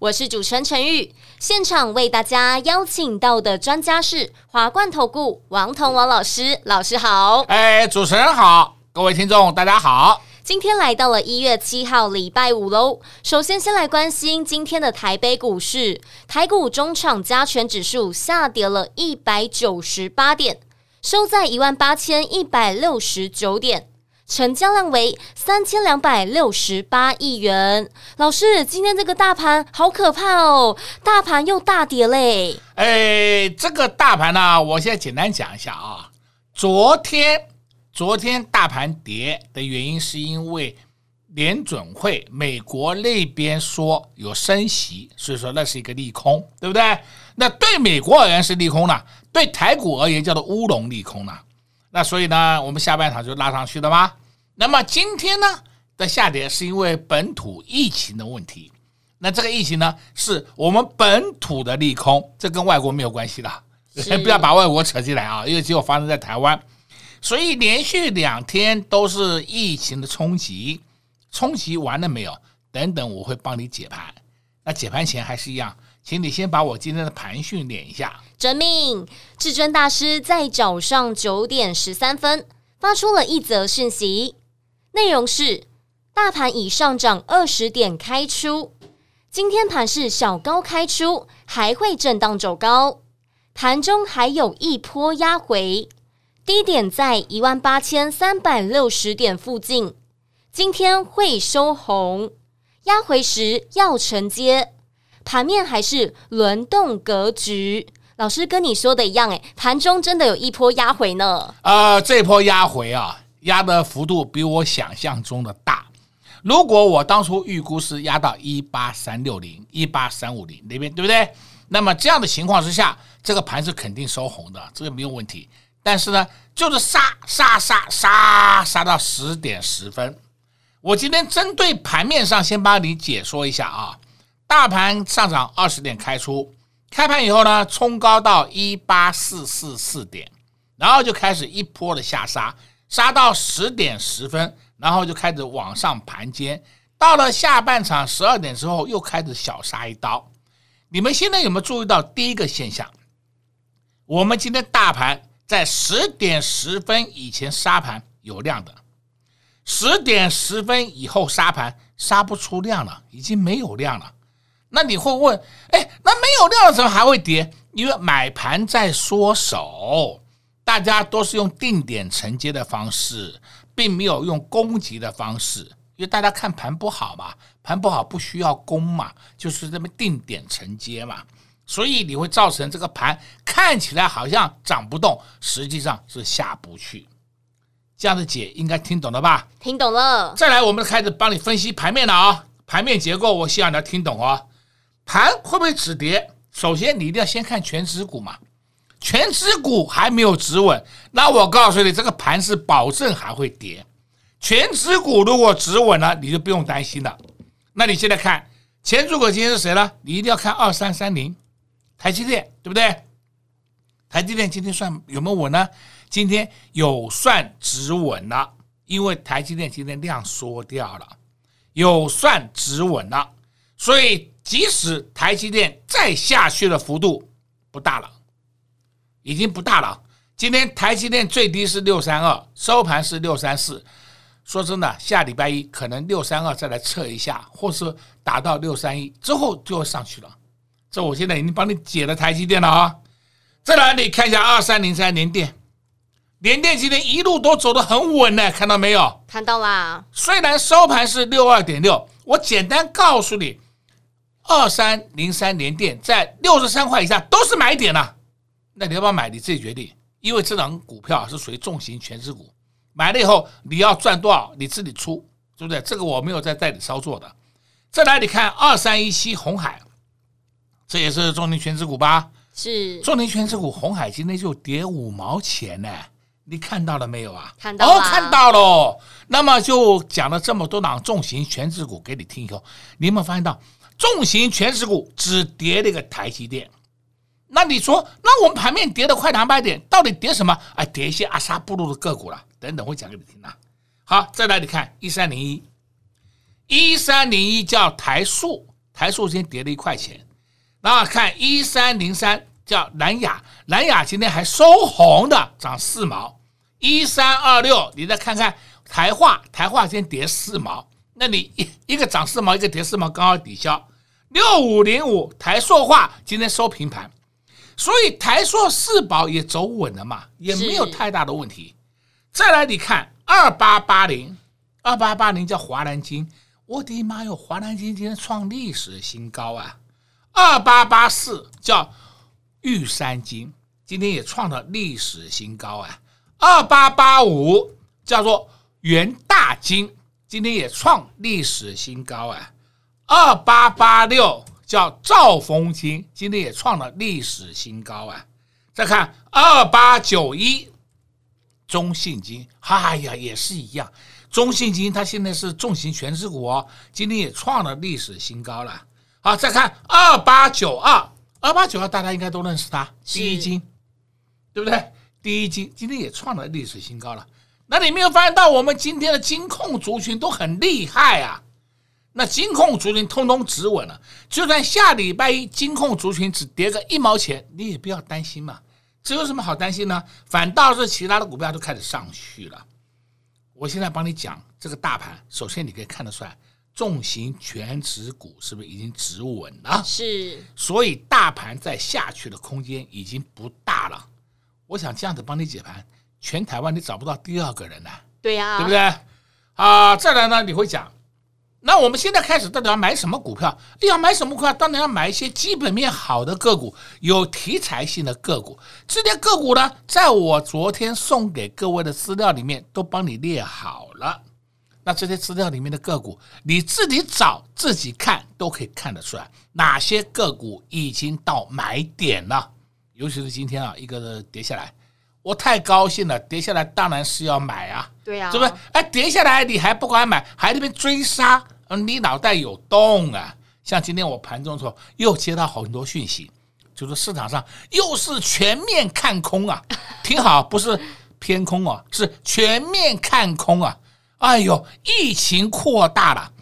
我是主持人陈玉。现场为大家邀请到的专家是华冠投顾王彤王老师，老师好。哎，主持人好，各位听众大家好。今天来到了一月七号礼拜五喽。首先，先来关心今天的台北股市，台股中场加权指数下跌了一百九十八点，收在一万八千一百六十九点，成交量为三千两百六十八亿元。老师，今天这个大盘好可怕哦，大盘又大跌嘞。哎，这个大盘呢，我现在简单讲一下啊，昨天。昨天大盘跌的原因是因为联准会美国那边说有升息，所以说那是一个利空，对不对？那对美国而言是利空了，对台股而言叫做乌龙利空了。那所以呢，我们下半场就拉上去了吗？那么今天呢的下跌是因为本土疫情的问题。那这个疫情呢是我们本土的利空，这跟外国没有关系的，不要把外国扯进来啊，因为只有发生在台湾。所以连续两天都是疫情的冲击，冲击完了没有？等等，我会帮你解盘。那解盘前还是一样，请你先把我今天的盘训练一下。遵命，至尊大师在早上九点十三分发出了一则讯息，内容是：大盘已上涨二十点开出，今天盘是小高开出，还会震荡走高，盘中还有一波压回。低点在一万八千三百六十点附近，今天会收红，压回时要承接，盘面还是轮动格局。老师跟你说的一样，诶，盘中真的有一波压回呢。呃，这波压回啊，压的幅度比我想象中的大。如果我当初预估是压到一八三六零、一八三五零那边，对不对？那么这样的情况之下，这个盘是肯定收红的，这个没有问题。但是呢，就是杀杀杀杀杀到十点十分。我今天针对盘面上先帮你解说一下啊。大盘上涨二十点开出，开盘以后呢，冲高到一八四四四点，然后就开始一波的下杀，杀到十点十分，然后就开始往上盘坚。到了下半场十二点之后，又开始小杀一刀。你们现在有没有注意到第一个现象？我们今天大盘。在十点十分以前杀盘有量的，十点十分以后杀盘杀不出量了，已经没有量了。那你会问，哎，那没有量的时候还会跌？因为买盘在缩手，大家都是用定点承接的方式，并没有用攻击的方式，因为大家看盘不好嘛，盘不好不需要攻嘛，就是这么定点承接嘛。所以你会造成这个盘看起来好像涨不动，实际上是下不去。这样的解应该听懂了吧？听懂了。再来，我们开始帮你分析盘面了啊！盘面结构，我希望你要听懂哦。盘会不会止跌？首先你一定要先看全指股嘛。权值股还没有止稳，那我告诉你，这个盘是保证还会跌。权值股如果止稳了，你就不用担心了。那你现在看权值股今天是谁呢？你一定要看二三三零。台积电对不对？台积电今天算有没有稳呢？今天有算止稳了，因为台积电今天量缩掉了，有算止稳了，所以即使台积电再下去的幅度不大了，已经不大了。今天台积电最低是六三二，收盘是六三四。说真的，下礼拜一可能六三二再来测一下，或是达到六三一之后就会上去了。这我现在已经帮你解了台积电了啊！再来你看一下二三零三联电，联电今天一路都走得很稳呢，看到没有？看到啦。虽然收盘是六二点六，我简单告诉你，二三零三联电在六十三块以下都是买点了。那你要不要买？你自己决定。因为这档股票是属于重型全值股，买了以后你要赚多少，你自己出，对不对？这个我没有在代理操作的。再来你看二三一七红海。这也是重型全值股吧？是重型全值股，红海今天就跌五毛钱呢，你看到了没有啊？看到了，哦，看到了。那么就讲了这么多档重型全值股给你听以后，你有没有发现到重型全值股只跌了一个台积电？那你说，那我们盘面跌的快两百点，到底跌什么？哎，跌一些阿萨布鲁的个股了，等等会讲给你听啊。好，再来你看一三零一，一三零一叫台塑，台塑今天跌了一块钱。那看一三零三叫南亚，南亚今天还收红的，涨四毛。一三二六，你再看看台化，台化今天跌四毛。那你一一个涨四毛，一个跌四毛，刚好抵消。六五零五台塑化今天收平盘。所以台硕四宝也走稳了嘛，也没有太大的问题。再来，你看二八八零，二八八零叫华南金，我的妈哟，华南金今天创历史新高啊！二八八四叫玉山金，今天也创了历史新高啊！二八八五叫做元大金，今天也创历史新高啊！二八八六。叫兆丰金，今天也创了历史新高啊！再看二八九一中信金，哎呀，也是一样。中信金它现在是重型全值股哦，今天也创了历史新高了。好，再看二八九二，二八九二大家应该都认识它，第一金，对不对？第一金今天也创了历史新高了。那你没有发现到我们今天的金控族群都很厉害啊？那金控族群通通止稳了，就算下礼拜一金控族群只跌个一毛钱，你也不要担心嘛。这有什么好担心呢？反倒是其他的股票都开始上去了。我现在帮你讲这个大盘，首先你可以看得出来，重型全指股是不是已经止稳了？是。所以大盘在下去的空间已经不大了。我想这样子帮你解盘，全台湾你找不到第二个人了。对呀，对不对？啊，再来呢，你会讲。那我们现在开始到底要买什么股票？要买什么股票？当然要买一些基本面好的个股，有题材性的个股。这些个股呢，在我昨天送给各位的资料里面都帮你列好了。那这些资料里面的个股，你自己找自己看，都可以看得出来哪些个股已经到买点了。尤其是今天啊，一个跌下来，我太高兴了，跌下来当然是要买啊。对呀，是不是？哎，跌下来你还不敢买，还那边追杀，你脑袋有洞啊！像今天我盘中的时候又接到很多讯息，就是市场上又是全面看空啊，挺好，不是偏空啊，是全面看空啊！哎呦，疫情扩大了，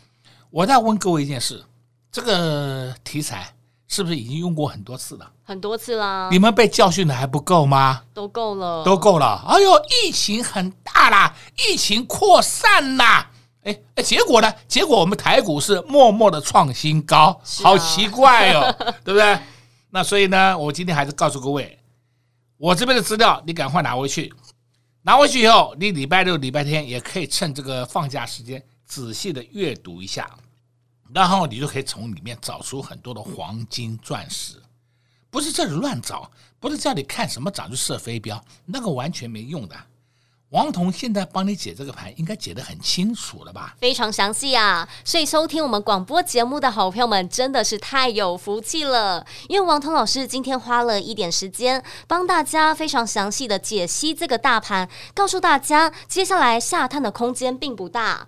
我再问各位一件事，这个题材。是不是已经用过很多次了？很多次啦！你们被教训的还不够吗？都够了，都够了。哎呦，疫情很大啦，疫情扩散啦。哎哎，结果呢？结果我们台股是默默的创新高，啊、好奇怪哦，对不对？那所以呢，我今天还是告诉各位，我这边的资料你赶快拿回去，拿回去以后，你礼拜六、礼拜天也可以趁这个放假时间仔细的阅读一下。然后你就可以从里面找出很多的黄金钻石，不是这里乱找，不是叫你看什么涨就射飞镖，那个完全没用的。王彤现在帮你解这个盘，应该解得很清楚了吧？非常详细啊！所以收听我们广播节目的好朋友们真的是太有福气了，因为王彤老师今天花了一点时间，帮大家非常详细的解析这个大盘，告诉大家接下来下探的空间并不大。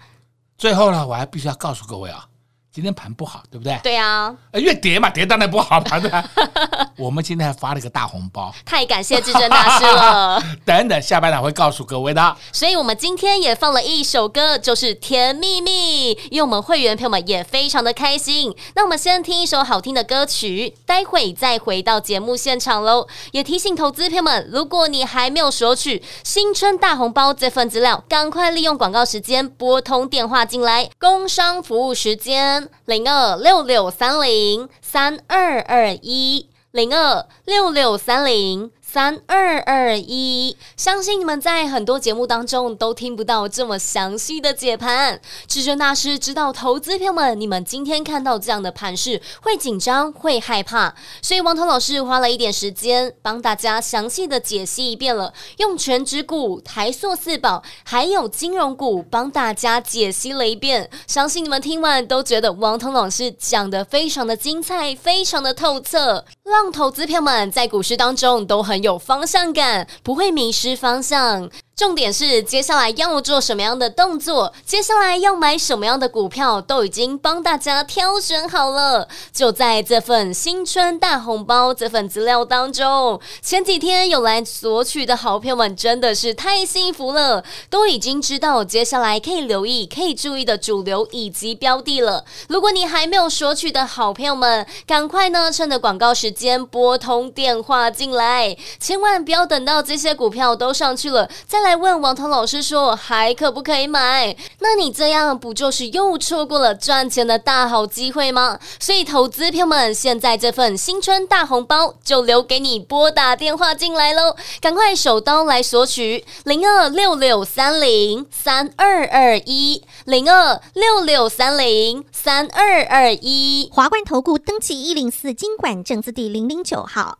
最后呢，我还必须要告诉各位啊。今天盘不好，对不对？对呀，越跌嘛，跌当然不好盘的。我们今天还发了一个大红包，太感谢至尊大师了。等等，下半场会告诉各位的。所以我们今天也放了一首歌，就是《甜蜜蜜》，因为我们会员朋友们也非常的开心。那我们先听一首好听的歌曲，待会再回到节目现场喽。也提醒投资朋友们，如果你还没有索取新春大红包这份资料，赶快利用广告时间拨通电话进来，工商服务时间。零二六六三零三二二一，零二六六三零。三二二一，相信你们在很多节目当中都听不到这么详细的解盘。至尊大师知道投资票们，你们今天看到这样的盘势会紧张、会害怕，所以王彤老师花了一点时间帮大家详细的解析一遍了，用全指股、台塑四宝还有金融股帮大家解析了一遍。相信你们听完都觉得王彤老师讲的非常的精彩，非常的透彻，让投资票们在股市当中都很。有方向感，不会迷失方向。重点是接下来要做什么样的动作，接下来要买什么样的股票，都已经帮大家挑选好了。就在这份新春大红包这份资料当中，前几天有来索取的好朋友们真的是太幸福了，都已经知道接下来可以留意、可以注意的主流以及标的了。如果你还没有索取的好朋友们，赶快呢趁着广告时间拨通电话进来，千万不要等到这些股票都上去了再来。问王涛老师说还可不可以买？那你这样不就是又错过了赚钱的大好机会吗？所以投资朋友们，现在这份新春大红包就留给你拨打电话进来喽，赶快手刀来索取零二六六三零三二二一零二六六三零三二二一华冠投顾登记一零四金管证字第零零九号，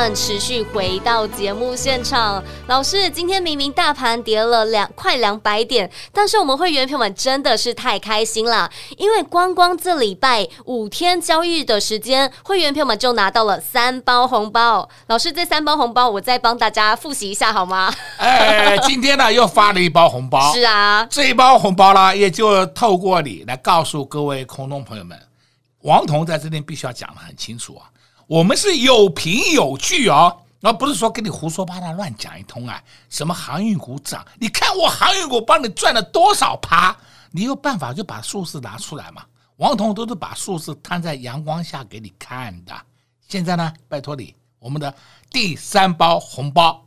们持续回到节目现场。老师，今天明明大盘跌了两快两百点，但是我们会员朋友们真的是太开心了，因为光光这礼拜五天交易的时间，会员朋友们就拿到了三包红包。老师，这三包红包我再帮大家复习一下好吗？哎，今天呢又发了一包红包。是啊，这一包红包呢，也就透过你来告诉各位空中朋友们，王彤在这边必须要讲的很清楚啊。我们是有凭有据哦，而不是说跟你胡说八道乱讲一通啊。什么航运股涨，你看我航运股帮你赚了多少趴，你有办法就把数字拿出来嘛。王彤都是把数字摊在阳光下给你看的。现在呢，拜托你，我们的第三包红包，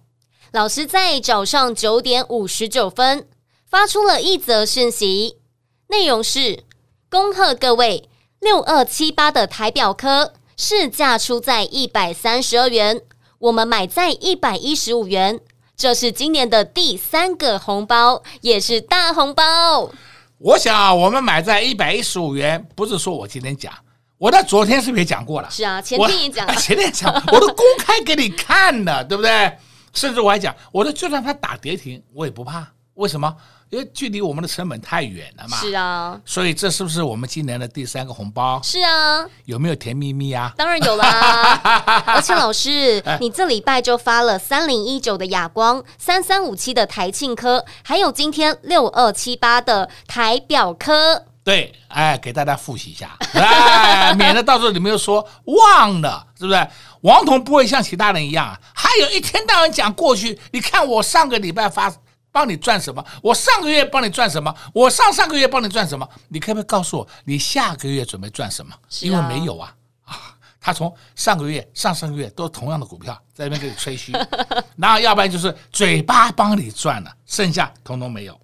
老师在早上九点五十九分发出了一则讯息，内容是：恭贺各位六二七八的台表科。市价出在一百三十二元，我们买在一百一十五元，这是今年的第三个红包，也是大红包。我想我们买在一百一十五元，不是说我今天讲，我在昨天是不是也讲过了？是啊，前天也讲，前天讲，我都公开给你看了，对不对？甚至我还讲，我说就算它打跌停，我也不怕，为什么？因为距离我们的成本太远了嘛，是啊，所以这是不是我们今年的第三个红包？是啊，有没有甜蜜蜜啊？当然有啦，而且老师，你这礼拜就发了三零一九的亚光，三三五七的台庆科，还有今天六二七八的台表科。对，哎，给大家复习一下，哎，免得到时候你们又说忘了，是不是？王彤不会像其他人一样，还有一天到晚讲过去。你看我上个礼拜发。帮你赚什么？我上个月帮你赚什么？我上上个月帮你赚什么？你可不可以告诉我，你下个月准备赚什么？因为没有啊啊！他从上个月、上上个月都同样的股票在那边给你吹嘘，然后要不然就是嘴巴帮你赚了，剩下通通没有。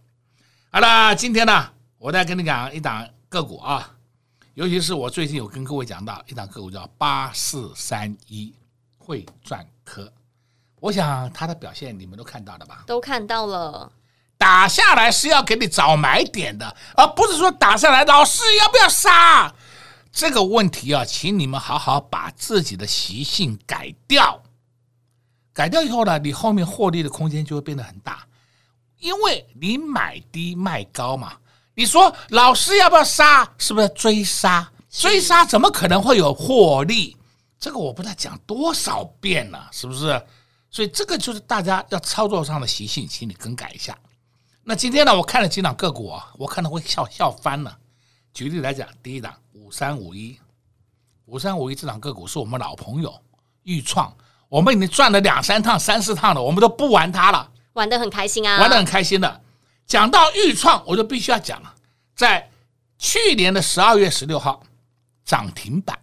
好了，今天呢，我再跟你讲一档个股啊，尤其是我最近有跟各位讲到一档个股叫八四三一汇赚科。我想他的表现你们都看到了吧？都看到了，打下来是要给你找买点的，而不是说打下来老师要不要杀？这个问题啊，请你们好好把自己的习性改掉。改掉以后呢，你后面获利的空间就会变得很大，因为你买低卖高嘛。你说老师要不要杀？是不是追杀？追杀怎么可能会有获利？这个我不知道讲多少遍了，是不是？所以这个就是大家要操作上的习性，请你更改一下。那今天呢，我看了几档个股啊，我看到会笑笑翻了。举例来讲，第一档五三五一，五三五一这档个股是我们老朋友豫创，我们已经赚了两三趟、三四趟了，我们都不玩它了，玩得很开心啊，玩得很开心的。讲到豫创，我就必须要讲了，在去年的十二月十六号涨停板，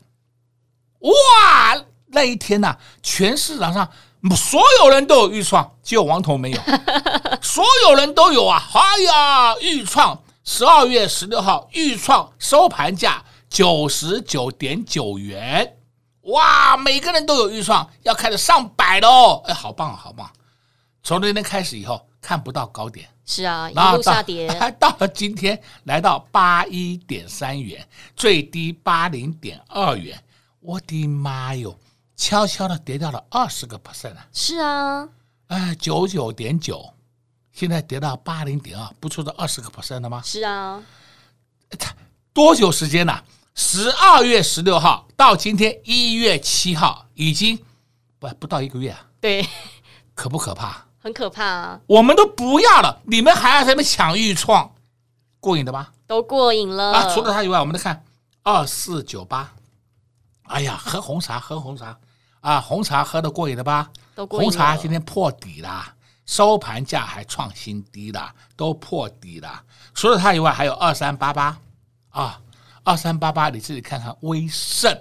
哇，那一天呐、啊，全市场上。所有人都有预创，只有王彤没有。所有人都有啊！哎呀，预创十二月十六号，预创收盘价九十九点九元，哇！每个人都有预创，要开始上百喽！哎，好棒啊，好棒！从那天开始以后，看不到高点，是啊，一路下跌，还到了今天来到八一点三元，最低八零点二元，我的妈哟！悄悄的跌掉了二十个 percent 啊！是啊，哎，九九点九，现在跌到八零点二，不出这二十个 percent 了吗？是啊，它多久时间呢？十二月十六号到今天一月七号，已经不不到一个月啊。对，可不可怕？很可怕啊！我们都不要了，你们还要在那边抢预创，过瘾的吧？都过瘾了啊！除了它以外，我们再看二四九八，哎呀，喝红茶，喝红茶。啊，红茶喝得过瘾了吧？都过。红茶今天破底了，收盘价还创新低了，都破底了。除了它以外，还有二三八八啊，二三八八，你自己看看威盛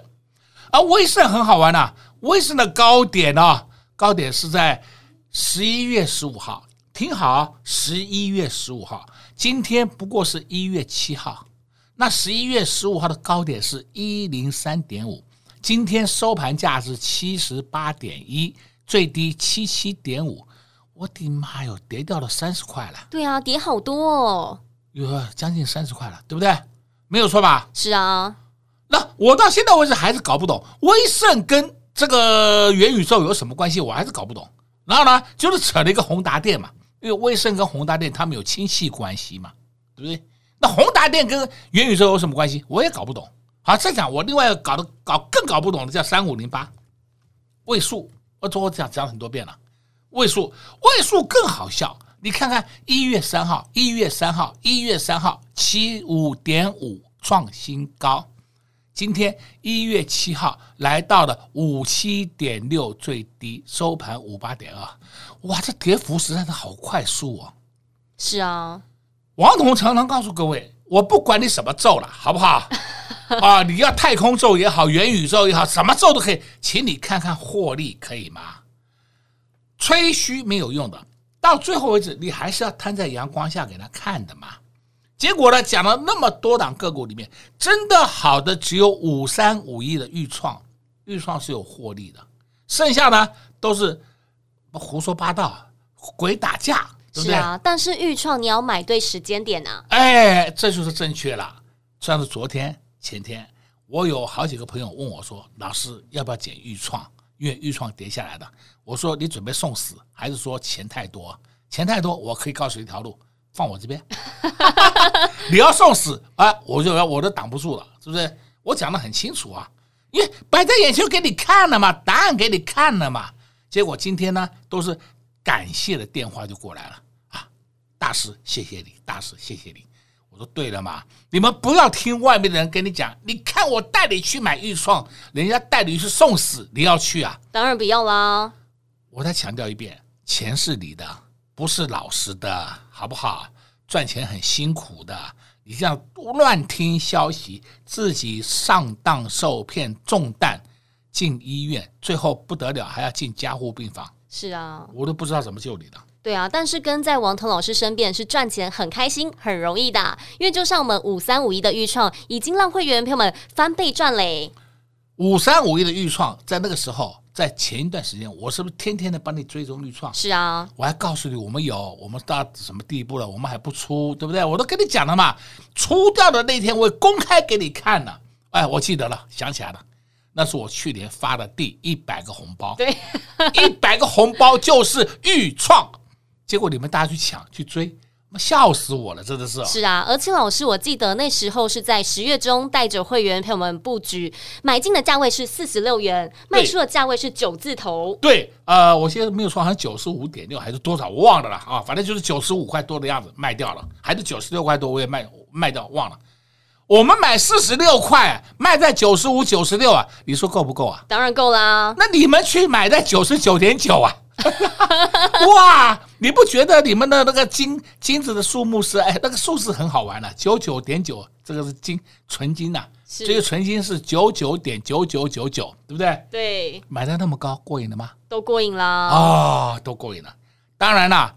啊，威盛很好玩呐、啊。威盛的高点呢、啊，高点是在十一月十五号，听好，十一月十五号，今天不过是一月七号，那十一月十五号的高点是一零三点五。今天收盘价是七十八点一，最低七七点五，我的妈哟，跌掉了三十块了。对啊，跌好多哦，有将近三十块了，对不对？没有错吧？是啊。那我到现在为止还是搞不懂，威盛跟这个元宇宙有什么关系？我还是搞不懂。然后呢，就是扯了一个宏达电嘛，因为威盛跟宏达电他们有亲戚关系嘛，对不对？那宏达电跟元宇宙有什么关系？我也搞不懂。好，再讲我另外搞的搞更搞不懂的叫三五零八位数，我昨我讲讲很多遍了。位数位数更好笑，你看看一月三号，一月三号，一月三号七五点五创新高，今天一月七号来到了五七点六最低，收盘五八点二，哇，这跌幅实在是好快速哦。是啊，王彤常常告诉各位，我不管你什么咒了，好不好？啊，你要太空咒也好，元宇宙也好，什么咒都可以，请你看看获利可以吗？吹嘘没有用的，到最后为止，你还是要摊在阳光下给他看的嘛。结果呢，讲了那么多档个股里面，真的好的只有五三五一的预创，预创是有获利的，剩下呢都是胡说八道、鬼打架，对不对？是啊，但是预创你要买对时间点啊。哎，这就是正确了。像是昨天、前天，我有好几个朋友问我说：“老师，要不要捡钰创？”因为钰创跌下来的，我说你准备送死，还是说钱太多？钱太多，我可以告诉你一条路，放我这边。你要送死啊，我就要我都挡不住了，是不是？我讲的很清楚啊，因为摆在眼前给你看了嘛，答案给你看了嘛。结果今天呢，都是感谢的电话就过来了啊，大师谢谢你，大师谢谢你。我说对了嘛，你们不要听外面的人跟你讲。你看我带你去买钰创，人家带你去送死，你要去啊？当然不要啦！我再强调一遍，钱是你的，不是老师的，好不好？赚钱很辛苦的，你这样乱听消息，自己上当受骗中弹，进医院，最后不得了还要进加护病房。是啊，我都不知道怎么救你的。对啊，但是跟在王腾老师身边是赚钱很开心、很容易的，因为就像我们五三五一的预创，已经让会员朋友们翻倍赚嘞。五三五一的预创，在那个时候，在前一段时间，我是不是天天的帮你追踪预创？是啊，我还告诉你，我们有，我们到什么地步了，我们还不出，对不对？我都跟你讲了嘛，出掉的那天我公开给你看了。哎，我记得了，想起来了，那是我去年发的第一百个红包，对，一百个红包就是预创。结果你们大家去抢去追，笑死我了，真的是。是啊，而且老师，我记得那时候是在十月中带着会员朋友们布局，买进的价位是四十六元，卖出的价位是九字头。对，呃，我现在没有说，好像九十五点六还是多少，我忘了啦啊，反正就是九十五块多的样子卖掉了，还是九十六块多，我也卖卖掉忘了。我们买四十六块，卖在九十五、九十六啊，你说够不够啊？当然够啦。那你们去买在九十九点九啊？哇，你不觉得你们的那个金金子的数目是哎，那个数字很好玩了，九九点九，这个是金纯金呐、啊，这个纯金是九九点九九九九，对不对？对，买的那么高，过瘾了吗？都过瘾啦！啊、哦，都过瘾了。当然啦，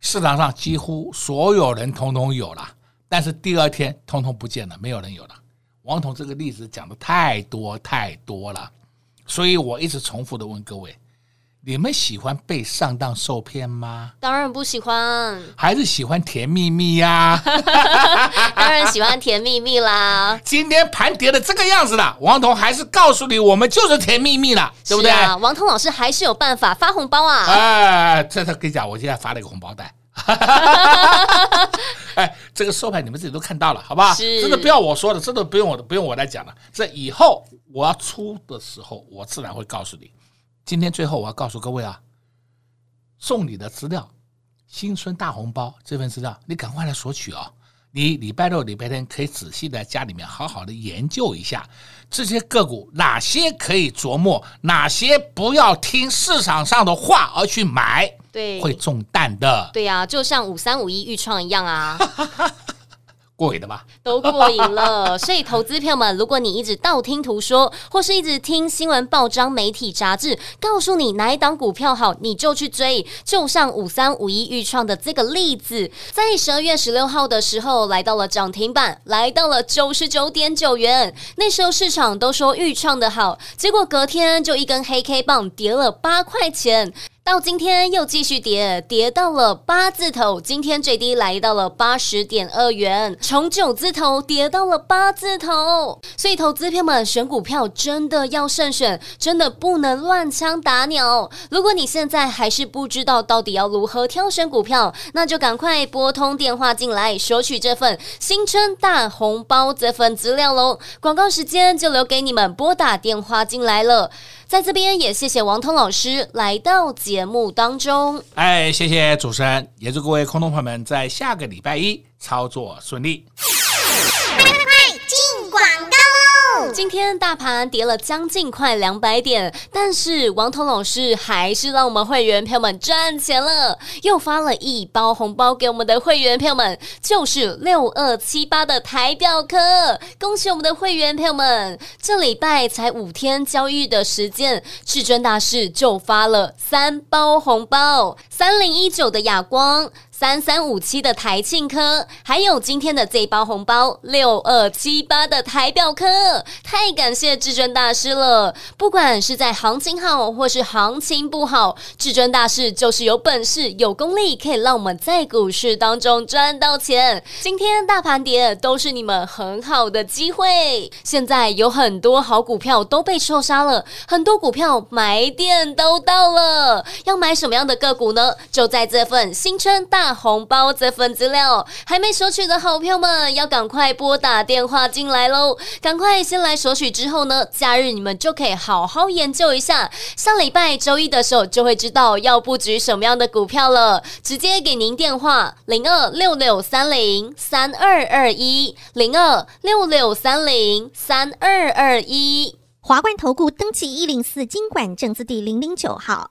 市场上几乎所有人通通有了，但是第二天通通不见了，没有人有了。王彤这个例子讲的太多太多了，所以我一直重复的问各位。你们喜欢被上当受骗吗？当然不喜欢，还是喜欢甜蜜蜜呀？当然喜欢甜蜜蜜啦！今天盘跌的这个样子了，王彤还是告诉你，我们就是甜蜜蜜了，对不对？王彤老师还是有办法发红包啊！哎，这他跟你讲，我现在发了一个红包袋。哎，这个收盘你们自己都看到了，好不好？是，真的不要我说的，真的不用我的，不用我来讲了。这以后我要出的时候，我自然会告诉你。今天最后我要告诉各位啊，送你的资料，新春大红包这份资料，你赶快来索取哦。你礼拜六、礼拜天可以仔细在家里面好好的研究一下这些个股，哪些可以琢磨，哪些不要听市场上的话而去买，对，会中弹的。对呀、啊，就像五三五一预创一样啊。过瘾的吧？都过瘾了。所以，投资票们，如果你一直道听途说，或是一直听新闻报章、媒体杂志告诉你哪一档股票好，你就去追。就像五三五一预创的这个例子，在十二月十六号的时候来到了涨停板，来到了九十九点九元。那时候市场都说预创的好，结果隔天就一根黑 K 棒跌了八块钱。到今天又继续跌，跌到了八字头，今天最低来到了八十点二元，从九字头跌到了八字头。所以投资票们选股票真的要慎选，真的不能乱枪打鸟。如果你现在还是不知道到底要如何挑选股票，那就赶快拨通电话进来索取这份新春大红包这份资料喽。广告时间就留给你们拨打电话进来了。在这边也谢谢王通老师来到节目当中。哎，谢谢主持人，也祝各位空洞朋友们在下个礼拜一操作顺利。今天大盘跌了将近快两百点，但是王彤老师还是让我们会员朋友们赚钱了，又发了一包红包给我们的会员朋友们，就是六二七八的台表科，恭喜我们的会员朋友们！这礼拜才五天交易的时间，至尊大师就发了三包红包，三零一九的亚光。三三五七的台庆科，还有今天的这一包红包六二七八的台表科，太感谢至尊大师了！不管是在行情好或是行情不好，至尊大师就是有本事、有功力，可以让我们在股市当中赚到钱。今天大盘跌，都是你们很好的机会。现在有很多好股票都被错杀了，很多股票买点都到了。要买什么样的个股呢？就在这份新春大。红包这份资料还没索取的好朋友们，要赶快拨打电话进来喽！赶快先来索取，之后呢，假日你们就可以好好研究一下。下礼拜周一的时候就会知道要布局什么样的股票了。直接给您电话：零二六六三零三二二一，零二六六三零三二二一。华冠投顾登记一零四金管证字第零零九号。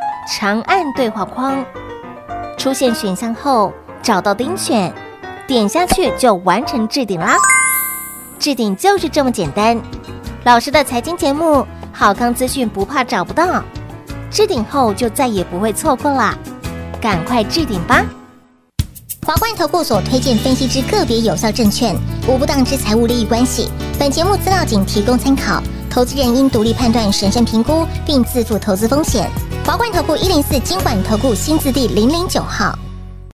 长按对话框，出现选项后，找到钉选，点下去就完成置顶啦。置顶就是这么简单。老师的财经节目，好康资讯不怕找不到，置顶后就再也不会错过啦。赶快置顶吧！华冠投顾所推荐分析之个别有效证券，无不当之财务利益关系。本节目资料仅提供参考，投资人应独立判断、审慎评估，并自负投资风险。华冠投顾一零四金管投顾新字第零零九号。